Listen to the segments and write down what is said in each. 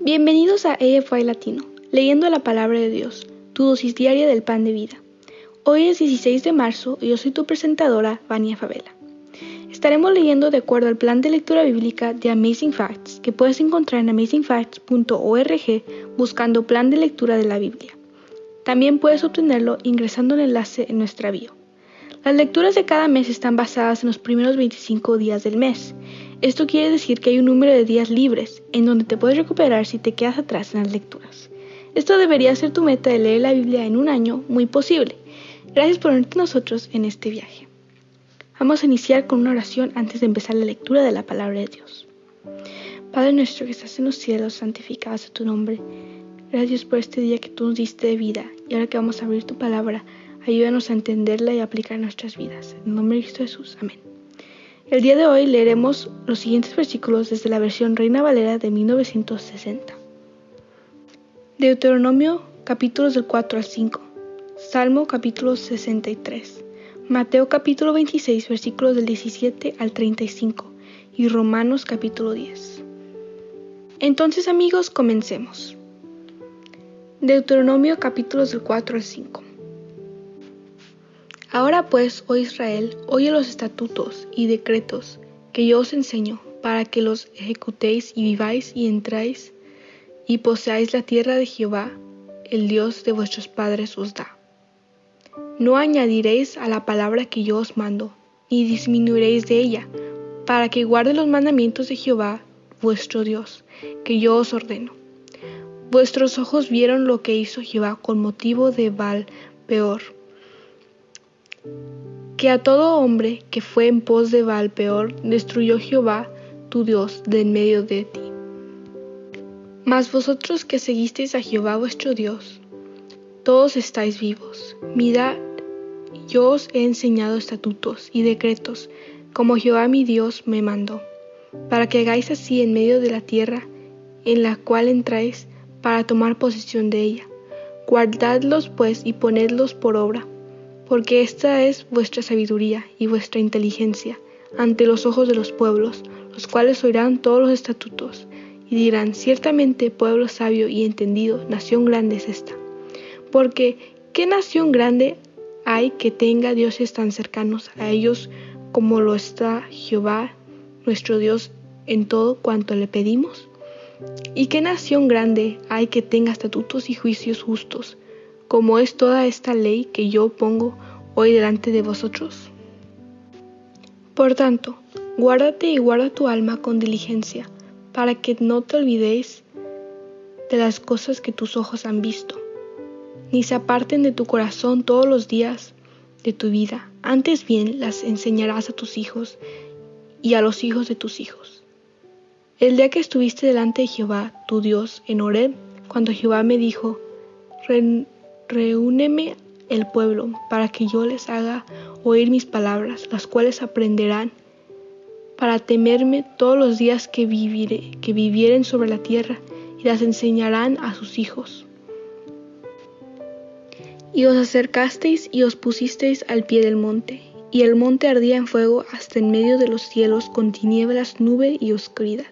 Bienvenidos a AFY Latino, leyendo la palabra de Dios, tu dosis diaria del pan de vida. Hoy es 16 de marzo y yo soy tu presentadora, Vania Favela. Estaremos leyendo de acuerdo al plan de lectura bíblica de Amazing Facts, que puedes encontrar en amazingfacts.org buscando plan de lectura de la Biblia. También puedes obtenerlo ingresando el enlace en nuestra bio. Las lecturas de cada mes están basadas en los primeros 25 días del mes. Esto quiere decir que hay un número de días libres en donde te puedes recuperar si te quedas atrás en las lecturas. Esto debería ser tu meta de leer la Biblia en un año muy posible. Gracias por unirte nosotros en este viaje. Vamos a iniciar con una oración antes de empezar la lectura de la palabra de Dios. Padre nuestro que estás en los cielos, santificado sea tu nombre. Gracias por este día que tú nos diste de vida y ahora que vamos a abrir tu palabra, Ayúdanos a entenderla y aplicar nuestras vidas. En nombre de Cristo Jesús. Amén. El día de hoy leeremos los siguientes versículos desde la versión Reina Valera de 1960. Deuteronomio capítulos del 4 al 5. Salmo capítulo 63. Mateo capítulo 26 versículos del 17 al 35 y Romanos capítulo 10. Entonces amigos, comencemos. Deuteronomio capítulos del 4 al 5. Ahora pues, oh Israel, oye los estatutos y decretos que yo os enseño, para que los ejecutéis y viváis y entráis y poseáis la tierra de Jehová, el Dios de vuestros padres os da. No añadiréis a la palabra que yo os mando, ni disminuiréis de ella, para que guarde los mandamientos de Jehová, vuestro Dios, que yo os ordeno. Vuestros ojos vieron lo que hizo Jehová con motivo de Baal peor que a todo hombre que fue en pos de Baal peor destruyó Jehová tu Dios de en medio de ti. Mas vosotros que seguisteis a Jehová vuestro Dios, todos estáis vivos. Mirad, yo os he enseñado estatutos y decretos, como Jehová mi Dios me mandó, para que hagáis así en medio de la tierra en la cual entráis para tomar posesión de ella. Guardadlos pues y ponedlos por obra porque esta es vuestra sabiduría y vuestra inteligencia ante los ojos de los pueblos, los cuales oirán todos los estatutos, y dirán, ciertamente pueblo sabio y entendido, nación grande es esta. Porque, ¿qué nación grande hay que tenga dioses tan cercanos a ellos como lo está Jehová, nuestro Dios, en todo cuanto le pedimos? ¿Y qué nación grande hay que tenga estatutos y juicios justos, como es toda esta ley que yo pongo hoy delante de vosotros? Por tanto, guárdate y guarda tu alma con diligencia, para que no te olvidéis de las cosas que tus ojos han visto, ni se aparten de tu corazón todos los días de tu vida, antes bien las enseñarás a tus hijos y a los hijos de tus hijos. El día que estuviste delante de Jehová, tu Dios, en Horeb, cuando Jehová me dijo, Reúneme el pueblo para que yo les haga oír mis palabras, las cuales aprenderán para temerme todos los días que, viviré, que vivieren sobre la tierra y las enseñarán a sus hijos. Y os acercasteis y os pusisteis al pie del monte, y el monte ardía en fuego hasta en medio de los cielos con tinieblas, nube y oscuridad.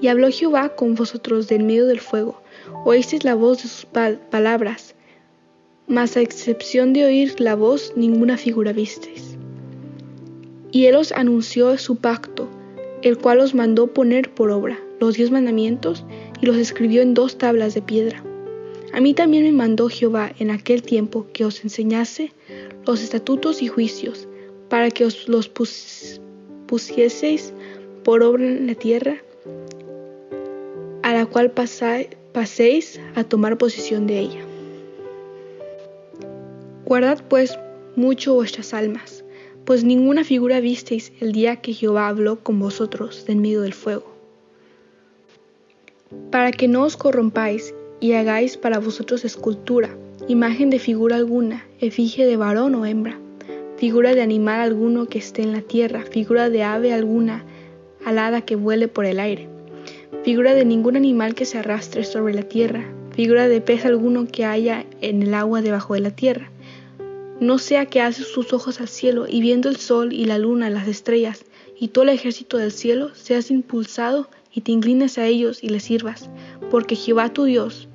Y habló Jehová con vosotros de en medio del fuego, oísteis la voz de sus palabras, mas a excepción de oír la voz, ninguna figura visteis. Y él os anunció su pacto, el cual os mandó poner por obra los diez mandamientos y los escribió en dos tablas de piedra. A mí también me mandó Jehová en aquel tiempo que os enseñase los estatutos y juicios, para que os los pusieseis por obra en la tierra, a la cual pasáis paséis a tomar posesión de ella. Guardad pues mucho vuestras almas, pues ninguna figura visteis el día que Jehová habló con vosotros en medio del fuego. Para que no os corrompáis y hagáis para vosotros escultura, imagen de figura alguna, efigie de varón o hembra, figura de animal alguno que esté en la tierra, figura de ave alguna, alada que vuele por el aire figura de ningún animal que se arrastre sobre la tierra, figura de pez alguno que haya en el agua debajo de la tierra. No sea que haces sus ojos al cielo y viendo el sol y la luna, las estrellas y todo el ejército del cielo, seas impulsado y te inclines a ellos y les sirvas, porque Jehová tu Dios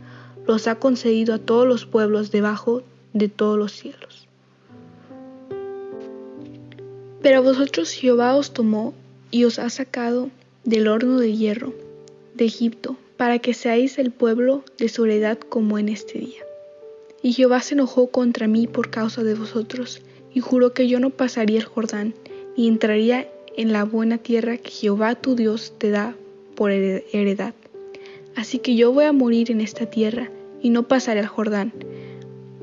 los ha concedido a todos los pueblos debajo de todos los cielos. Pero vosotros Jehová os tomó y os ha sacado del horno de hierro de Egipto, para que seáis el pueblo de soledad como en este día. Y Jehová se enojó contra mí por causa de vosotros, y juró que yo no pasaría el Jordán, ni entraría en la buena tierra que Jehová tu Dios te da por heredad. Así que yo voy a morir en esta tierra, y no pasaré al Jordán,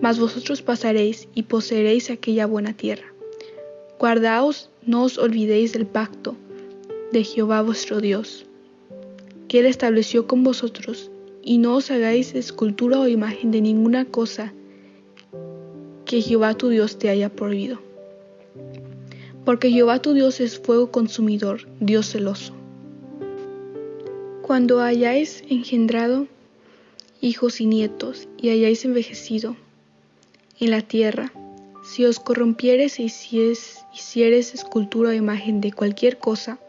mas vosotros pasaréis y poseeréis aquella buena tierra. Guardaos, no os olvidéis del pacto de Jehová vuestro Dios, que él estableció con vosotros, y no os hagáis escultura o imagen de ninguna cosa que Jehová tu Dios te haya prohibido. Porque Jehová tu Dios es fuego consumidor, Dios celoso. Cuando hayáis engendrado hijos y nietos, y hayáis envejecido en la tierra, si os corrompieres e hicieres escultura o imagen de cualquier cosa,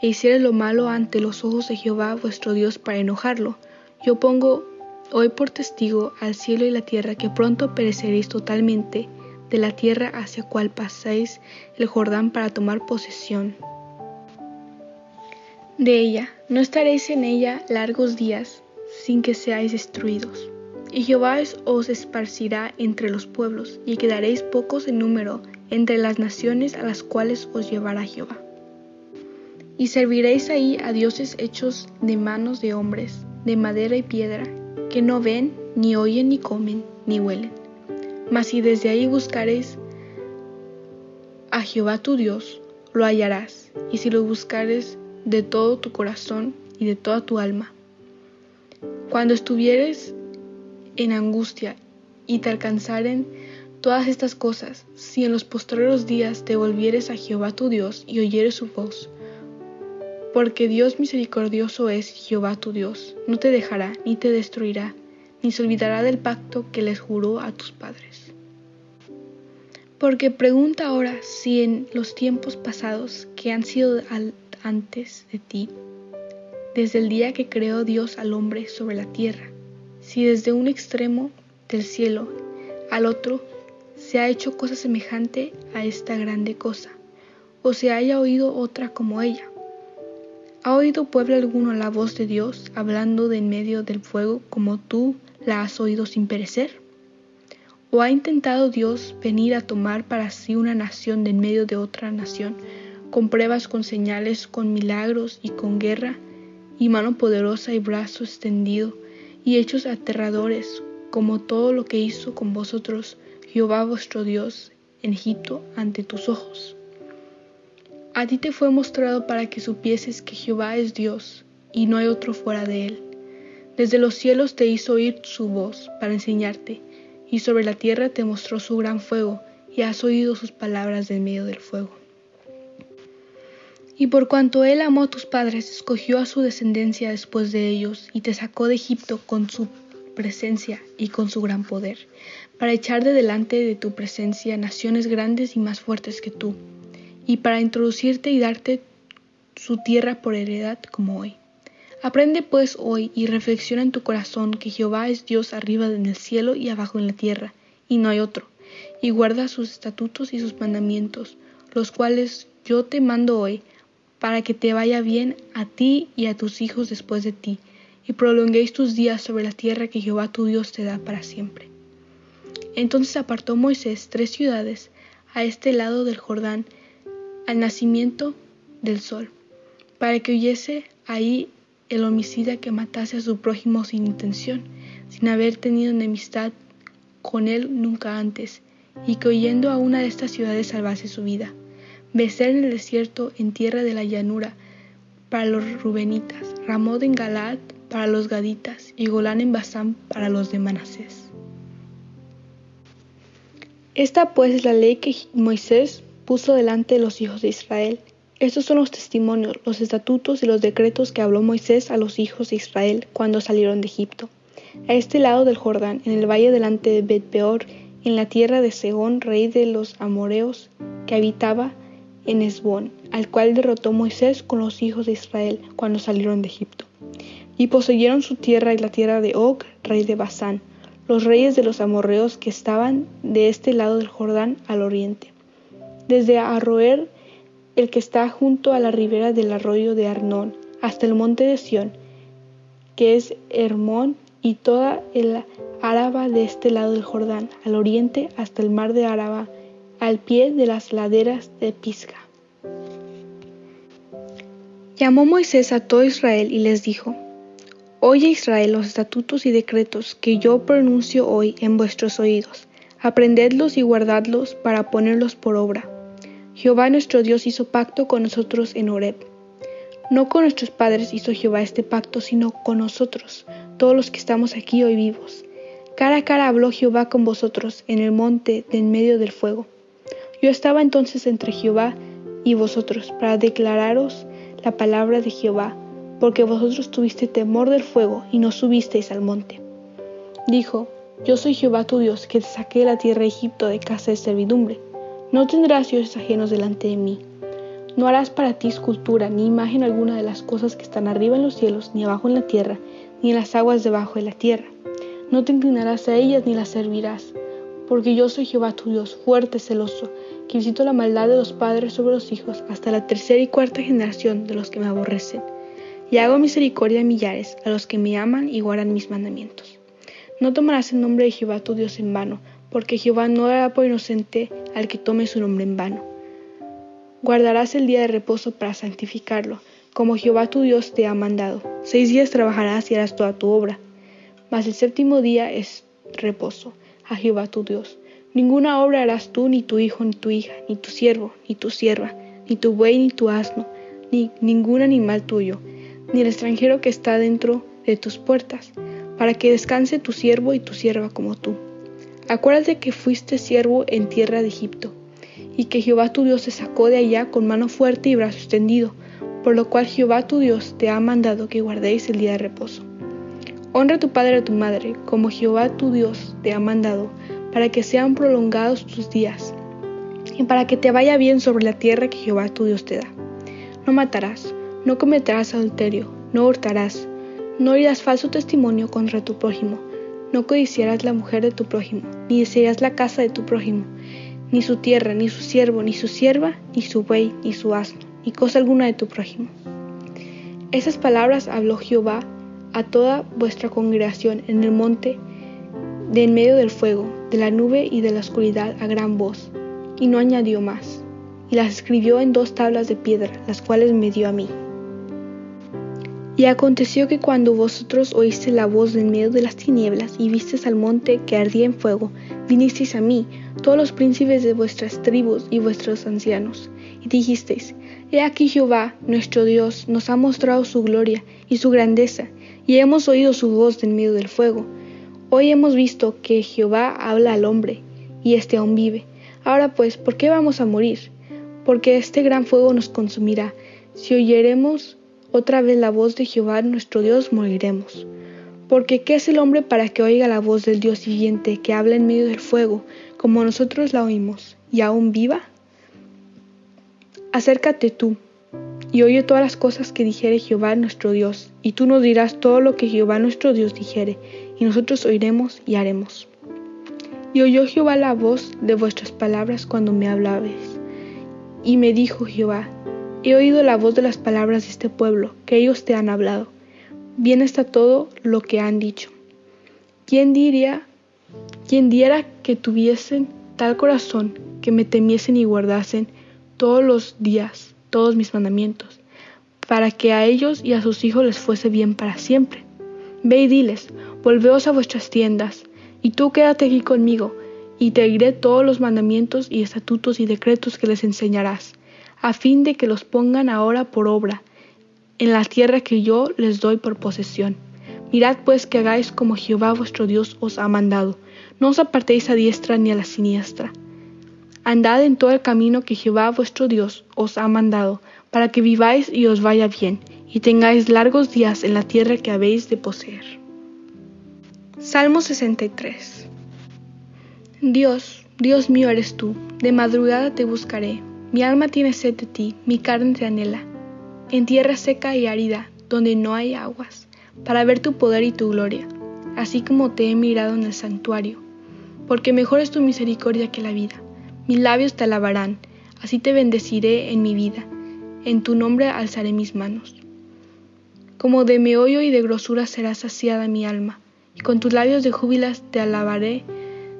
e hicieres lo malo ante los ojos de Jehová vuestro Dios para enojarlo, yo pongo hoy por testigo al cielo y la tierra que pronto pereceréis totalmente de la tierra hacia cual pasáis el Jordán para tomar posesión de ella. No estaréis en ella largos días sin que seáis destruidos. Y Jehová os esparcirá entre los pueblos, y quedaréis pocos en número entre las naciones a las cuales os llevará Jehová. Y serviréis ahí a dioses hechos de manos de hombres, de madera y piedra, que no ven, ni oyen, ni comen, ni huelen. Mas si desde ahí buscares a Jehová tu Dios, lo hallarás, y si lo buscares de todo tu corazón y de toda tu alma. Cuando estuvieres en angustia y te alcanzaren todas estas cosas, si en los postreros días te volvieres a Jehová tu Dios y oyeres su voz, porque Dios misericordioso es Jehová tu Dios, no te dejará ni te destruirá, ni se olvidará del pacto que les juró a tus padres. Porque pregunta ahora si en los tiempos pasados que han sido antes de ti, desde el día que creó Dios al hombre sobre la tierra, si desde un extremo del cielo al otro se ha hecho cosa semejante a esta grande cosa, o se haya oído otra como ella ¿Ha oído pueblo alguno la voz de Dios hablando de en medio del fuego como tú la has oído sin perecer? ¿O ha intentado Dios venir a tomar para sí una nación de en medio de otra nación, con pruebas, con señales, con milagros y con guerra, y mano poderosa y brazo extendido, y hechos aterradores, como todo lo que hizo con vosotros Jehová vuestro Dios en Egipto ante tus ojos? A ti te fue mostrado para que supieses que Jehová es Dios, y no hay otro fuera de él. Desde los cielos te hizo oír su voz para enseñarte, y sobre la tierra te mostró su gran fuego, y has oído sus palabras en medio del fuego. Y por cuanto él amó a tus padres, escogió a su descendencia después de ellos, y te sacó de Egipto con su presencia y con su gran poder, para echar de delante de tu presencia naciones grandes y más fuertes que tú y para introducirte y darte su tierra por heredad como hoy. Aprende pues hoy y reflexiona en tu corazón que Jehová es Dios arriba en el cielo y abajo en la tierra, y no hay otro, y guarda sus estatutos y sus mandamientos, los cuales yo te mando hoy, para que te vaya bien a ti y a tus hijos después de ti, y prolonguéis tus días sobre la tierra que Jehová tu Dios te da para siempre. Entonces apartó Moisés tres ciudades a este lado del Jordán, al nacimiento del sol, para que huyese ahí el homicida que matase a su prójimo sin intención, sin haber tenido enemistad con él nunca antes, y que huyendo a una de estas ciudades salvase su vida. Becer en el desierto, en tierra de la llanura, para los rubenitas, Ramón en Galad para los gaditas, y Golán en Basán para los de Manasés. Esta pues es la ley que Moisés puso delante de los hijos de Israel. Estos son los testimonios, los estatutos y los decretos que habló Moisés a los hijos de Israel cuando salieron de Egipto. A este lado del Jordán, en el valle delante de Bet-peor, en la tierra de Segón, rey de los amoreos, que habitaba en Esbón, al cual derrotó Moisés con los hijos de Israel cuando salieron de Egipto. Y poseyeron su tierra y la tierra de Og, rey de Basán, los reyes de los amorreos que estaban de este lado del Jordán al oriente, desde Arroer, el que está junto a la ribera del arroyo de Arnón, hasta el monte de Sión, que es Hermón, y toda el Áraba de este lado del Jordán, al oriente hasta el mar de Áraba, al pie de las laderas de Pisga. Llamó Moisés a todo Israel y les dijo, Oye Israel los estatutos y decretos que yo pronuncio hoy en vuestros oídos, aprendedlos y guardadlos para ponerlos por obra. Jehová nuestro Dios hizo pacto con nosotros en Horeb. No con nuestros padres hizo Jehová este pacto, sino con nosotros, todos los que estamos aquí hoy vivos. Cara a cara habló Jehová con vosotros en el monte de en medio del fuego. Yo estaba entonces entre Jehová y vosotros para declararos la palabra de Jehová porque vosotros tuviste temor del fuego y no subisteis al monte. Dijo, Yo soy Jehová tu Dios, que te saqué de la tierra de Egipto de casa de servidumbre. No tendrás dioses ajenos delante de mí. No harás para ti escultura ni imagen alguna de las cosas que están arriba en los cielos, ni abajo en la tierra, ni en las aguas debajo de la tierra. No te inclinarás a ellas ni las servirás, porque yo soy Jehová tu Dios, fuerte, celoso, que visito la maldad de los padres sobre los hijos hasta la tercera y cuarta generación de los que me aborrecen y hago misericordia a millares, a los que me aman y guardan mis mandamientos. No tomarás el nombre de Jehová tu Dios en vano, porque Jehová no dará por inocente al que tome su nombre en vano. Guardarás el día de reposo para santificarlo, como Jehová tu Dios te ha mandado. Seis días trabajarás y harás toda tu obra, mas el séptimo día es reposo a Jehová tu Dios. Ninguna obra harás tú, ni tu hijo, ni tu hija, ni tu siervo, ni tu sierva, ni tu buey, ni tu asno, ni ningún animal tuyo ni el extranjero que está dentro de tus puertas, para que descanse tu siervo y tu sierva como tú. Acuérdate que fuiste siervo en tierra de Egipto, y que Jehová tu Dios te sacó de allá con mano fuerte y brazo extendido, por lo cual Jehová tu Dios te ha mandado que guardéis el día de reposo. Honra a tu padre y a tu madre, como Jehová tu Dios te ha mandado, para que sean prolongados tus días, y para que te vaya bien sobre la tierra que Jehová tu Dios te da. No matarás, no cometerás adulterio, no hurtarás, no irás falso testimonio contra tu prójimo, no codiciarás la mujer de tu prójimo, ni desearás la casa de tu prójimo, ni su tierra, ni su siervo, ni su sierva, ni su buey, ni su asno, ni cosa alguna de tu prójimo. Esas palabras habló Jehová a toda vuestra congregación en el monte de en medio del fuego, de la nube y de la oscuridad a gran voz, y no añadió más, y las escribió en dos tablas de piedra, las cuales me dio a mí. Y aconteció que cuando vosotros oíste la voz en medio de las tinieblas y visteis al monte que ardía en fuego, vinisteis a mí, todos los príncipes de vuestras tribus y vuestros ancianos, y dijisteis, He aquí Jehová, nuestro Dios, nos ha mostrado su gloria y su grandeza, y hemos oído su voz en medio del fuego. Hoy hemos visto que Jehová habla al hombre, y éste aún vive. Ahora pues, ¿por qué vamos a morir? Porque este gran fuego nos consumirá. Si oyeremos otra vez la voz de Jehová nuestro Dios moriremos. Porque ¿qué es el hombre para que oiga la voz del Dios viviente que habla en medio del fuego, como nosotros la oímos, y aún viva? Acércate tú, y oye todas las cosas que dijere Jehová nuestro Dios, y tú nos dirás todo lo que Jehová nuestro Dios dijere, y nosotros oiremos y haremos. Y oyó Jehová la voz de vuestras palabras cuando me hablabais. Y me dijo Jehová, He oído la voz de las palabras de este pueblo, que ellos te han hablado. Bien está todo lo que han dicho. ¿Quién diría, quién diera que tuviesen tal corazón que me temiesen y guardasen todos los días todos mis mandamientos, para que a ellos y a sus hijos les fuese bien para siempre? Ve y diles, volveos a vuestras tiendas, y tú quédate aquí conmigo, y te diré todos los mandamientos y estatutos y decretos que les enseñarás a fin de que los pongan ahora por obra en la tierra que yo les doy por posesión. Mirad pues que hagáis como Jehová vuestro Dios os ha mandado. No os apartéis a diestra ni a la siniestra. Andad en todo el camino que Jehová vuestro Dios os ha mandado, para que viváis y os vaya bien, y tengáis largos días en la tierra que habéis de poseer. Salmo 63 Dios, Dios mío eres tú, de madrugada te buscaré Mi alma tiene sed de ti, mi carne te anhela, en tierra seca y árida, donde no hay aguas, para ver tu poder y tu gloria, así como te he mirado en el santuario. Porque mejor es tu misericordia que la vida. Mis labios te alabarán, así te bendeciré en mi vida, en tu nombre alzaré mis manos. Como de meollo y de grosura será saciada mi alma, y con tus labios de júbilas te alabaré,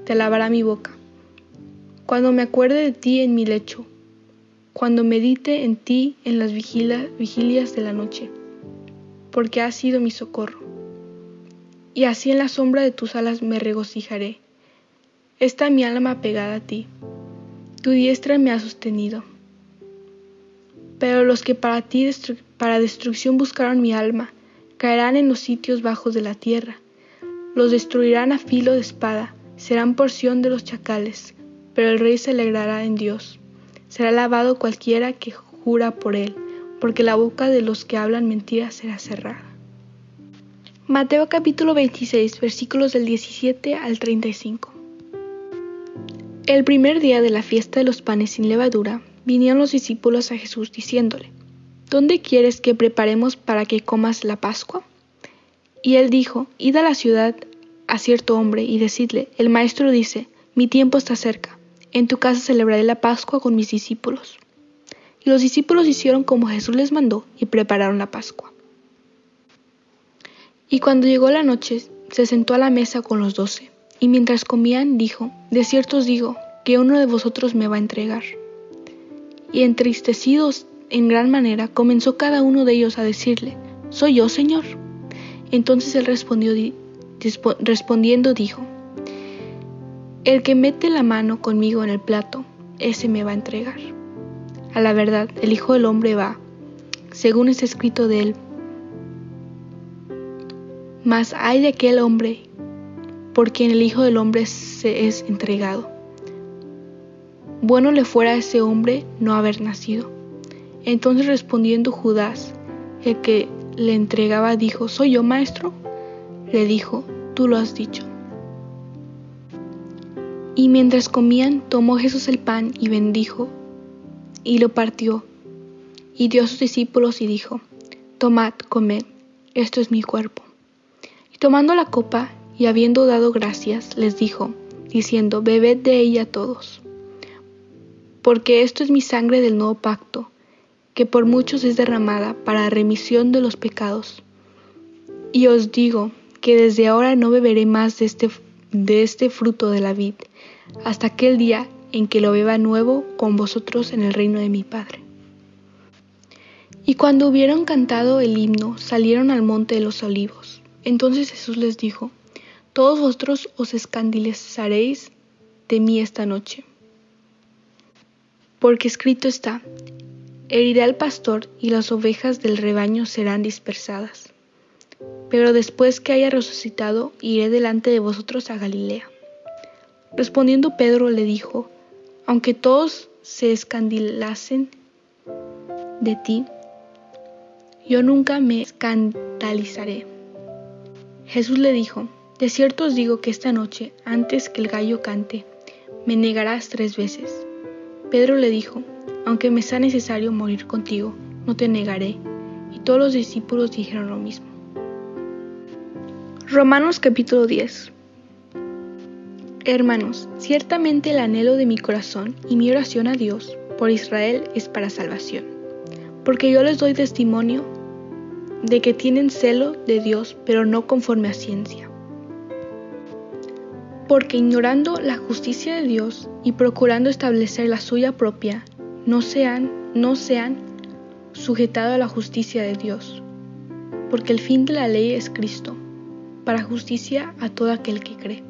te alabará mi boca. Cuando me acuerde de ti en mi lecho, cuando medite en ti en las vigilias de la noche, porque has sido mi socorro. Y así en la sombra de tus alas me regocijaré. Está mi alma pegada a ti. Tu diestra me ha sostenido. Pero los que para ti para destrucción buscaron mi alma, caerán en los sitios bajos de la tierra. Los destruirán a filo de espada, serán porción de los chacales, pero el rey se alegrará en Dios será alabado cualquiera que jura por él, porque la boca de los que hablan mentiras será cerrada. Mateo capítulo 26 versículos del 17 al 35. El primer día de la fiesta de los panes sin levadura, vinieron los discípulos a Jesús diciéndole, ¿Dónde quieres que preparemos para que comas la Pascua? Y él dijo, Id a la ciudad a cierto hombre y decidle, el maestro dice, mi tiempo está cerca en tu casa celebraré la Pascua con mis discípulos. Y los discípulos hicieron como Jesús les mandó y prepararon la Pascua. Y cuando llegó la noche, se sentó a la mesa con los doce, y mientras comían dijo, De cierto os digo, que uno de vosotros me va a entregar. Y entristecidos en gran manera, comenzó cada uno de ellos a decirle, Soy yo, Señor. Entonces él respondiendo dijo, el que mete la mano conmigo en el plato, ese me va a entregar. A la verdad, el Hijo del Hombre va, según es escrito de él. Mas hay de aquel hombre por quien el Hijo del Hombre se es entregado. Bueno le fuera a ese hombre no haber nacido. Entonces respondiendo Judas, el que le entregaba, dijo, ¿Soy yo, maestro? Le dijo, tú lo has dicho. Y mientras comían, tomó Jesús el pan y bendijo, y lo partió, y dio a sus discípulos y dijo, Tomad, comed, esto es mi cuerpo. Y tomando la copa, y habiendo dado gracias, les dijo, diciendo, Bebed de ella todos, porque esto es mi sangre del nuevo pacto, que por muchos es derramada para remisión de los pecados. Y os digo que desde ahora no beberé más de este, de este fruto de la vid hasta aquel día en que lo beba nuevo con vosotros en el reino de mi Padre. Y cuando hubieron cantado el himno, salieron al monte de los olivos. Entonces Jesús les dijo, Todos vosotros os escandalizaréis de mí esta noche. Porque escrito está, heriré al pastor y las ovejas del rebaño serán dispersadas. Pero después que haya resucitado, iré delante de vosotros a Galilea. Respondiendo Pedro le dijo, aunque todos se escandalizasen de ti, yo nunca me escandalizaré. Jesús le dijo, de cierto os digo que esta noche, antes que el gallo cante, me negarás tres veces. Pedro le dijo, aunque me sea necesario morir contigo, no te negaré. Y todos los discípulos dijeron lo mismo. Romanos capítulo 10 Hermanos, ciertamente el anhelo de mi corazón y mi oración a Dios por Israel es para salvación, porque yo les doy testimonio de que tienen celo de Dios, pero no conforme a ciencia. Porque ignorando la justicia de Dios y procurando establecer la suya propia, no se han, no se han sujetado a la justicia de Dios, porque el fin de la ley es Cristo, para justicia a todo aquel que cree.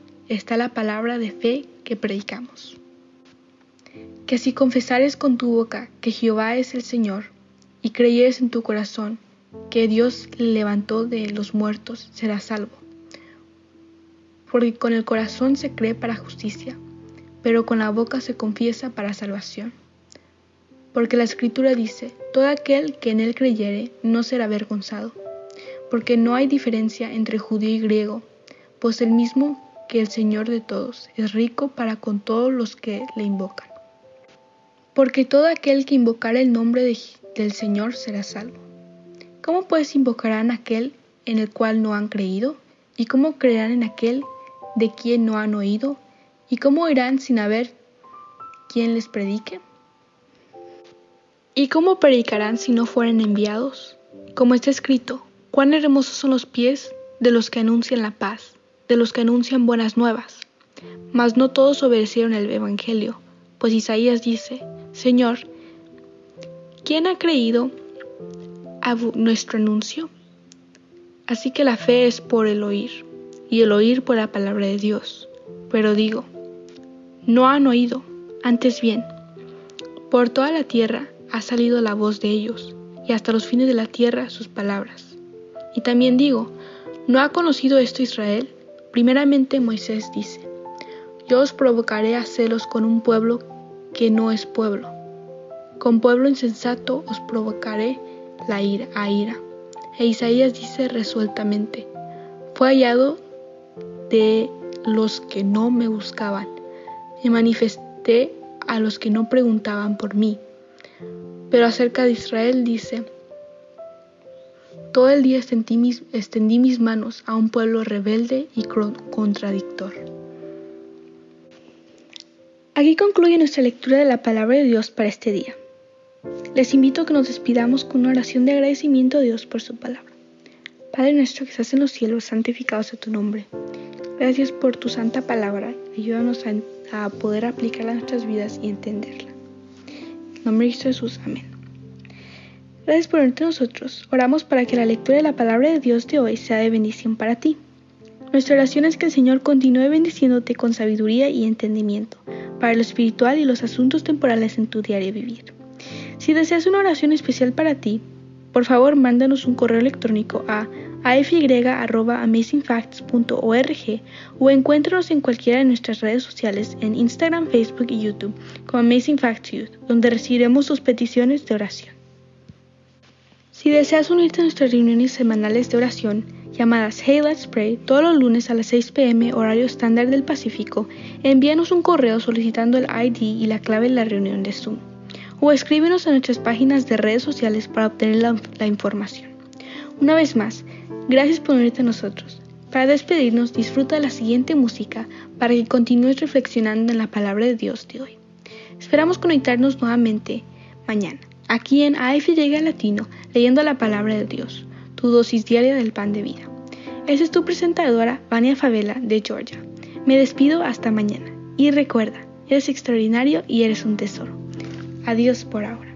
está la palabra de fe que predicamos. que si confesares con tu boca que Jehová es el Señor, y creyeres en tu corazón que Dios le levantó de los muertos, serás salvo. Porque con el corazón se cree para justicia, pero con la boca se confiesa para salvación. Porque la Escritura dice, todo aquel que en él creyere no será avergonzado, porque no hay diferencia entre judío y griego, pues el mismo que el Señor de todos es rico para con todos los que le invocan. Porque todo aquel que invocara el nombre del Señor será salvo. ¿Cómo pues invocarán aquel en el cual no han creído? ¿Y cómo creerán en aquel de quien no han oído? ¿Y cómo irán sin haber quien les predique? ¿Y cómo predicarán si no fueren enviados? Como está escrito, cuán hermosos son los pies de los que anuncian la paz, de los que anuncian buenas nuevas. Mas no todos obedecieron el Evangelio, pues Isaías dice, Señor, ¿quién ha creído a nuestro anuncio? Así que la fe es por el oír, y el oír por la palabra de Dios. Pero digo, no han oído, antes bien, por toda la tierra ha salido la voz de ellos, y hasta los fines de la tierra sus palabras. Y también digo, ¿no ha conocido esto Israel? Primeramente Moisés dice, Yo os provocaré a celos con un pueblo que no es pueblo. Con pueblo insensato os provocaré la ira, a ira. E Isaías dice resueltamente, fue hallado de los que no me buscaban. Me manifesté a los que no preguntaban por mí. Pero acerca de Israel dice, todo el día extendí mis, manos a un pueblo rebelde y contradictor. Aquí concluye nuestra lectura de la palabra de Dios para este día. Les invito a que nos despidamos con una oración de agradecimiento a Dios por su palabra. Padre nuestro que estás en los cielos, santificado sea tu nombre. Gracias por tu santa palabra. Ayúdanos a, poder aplicarla a nuestras vidas y entenderla. En nombre de Jesús, amén. Gracias por unirte a nosotros. Oramos para que la lectura de la palabra de Dios de hoy sea de bendición para ti. Nuestra oración es que el Señor continúe bendiciéndote con sabiduría y entendimiento para lo espiritual y los asuntos temporales en tu diario vivir. Si deseas una oración especial para ti, por favor mándanos un correo electrónico a afy.amazingfacts.org o encuéntranos en cualquiera de nuestras redes sociales en Instagram, Facebook y YouTube como Amazing Facts Youth, donde recibiremos tus peticiones de oración. Si deseas unirte a nuestras reuniones semanales de oración, llamadas Hey Let's Pray todos los lunes a las 6 pm horario estándar del Pacífico, envíanos un correo solicitando el ID y la clave de la reunión de Zoom o escríbenos a nuestras páginas de redes sociales para obtener la, información. Una vez más, gracias por unirte a nosotros. Para despedirnos, disfruta de la siguiente música para que continúes reflexionando en la palabra de Dios de hoy. Esperamos conectarnos nuevamente mañana, aquí en AFY Latino, leyendo la palabra de Dios, tu dosis diaria del pan de vida. Esa es tu presentadora, Vania Favela, de Georgia. Me despido hasta mañana. Y recuerda, eres extraordinario y eres un tesoro. Adiós por ahora.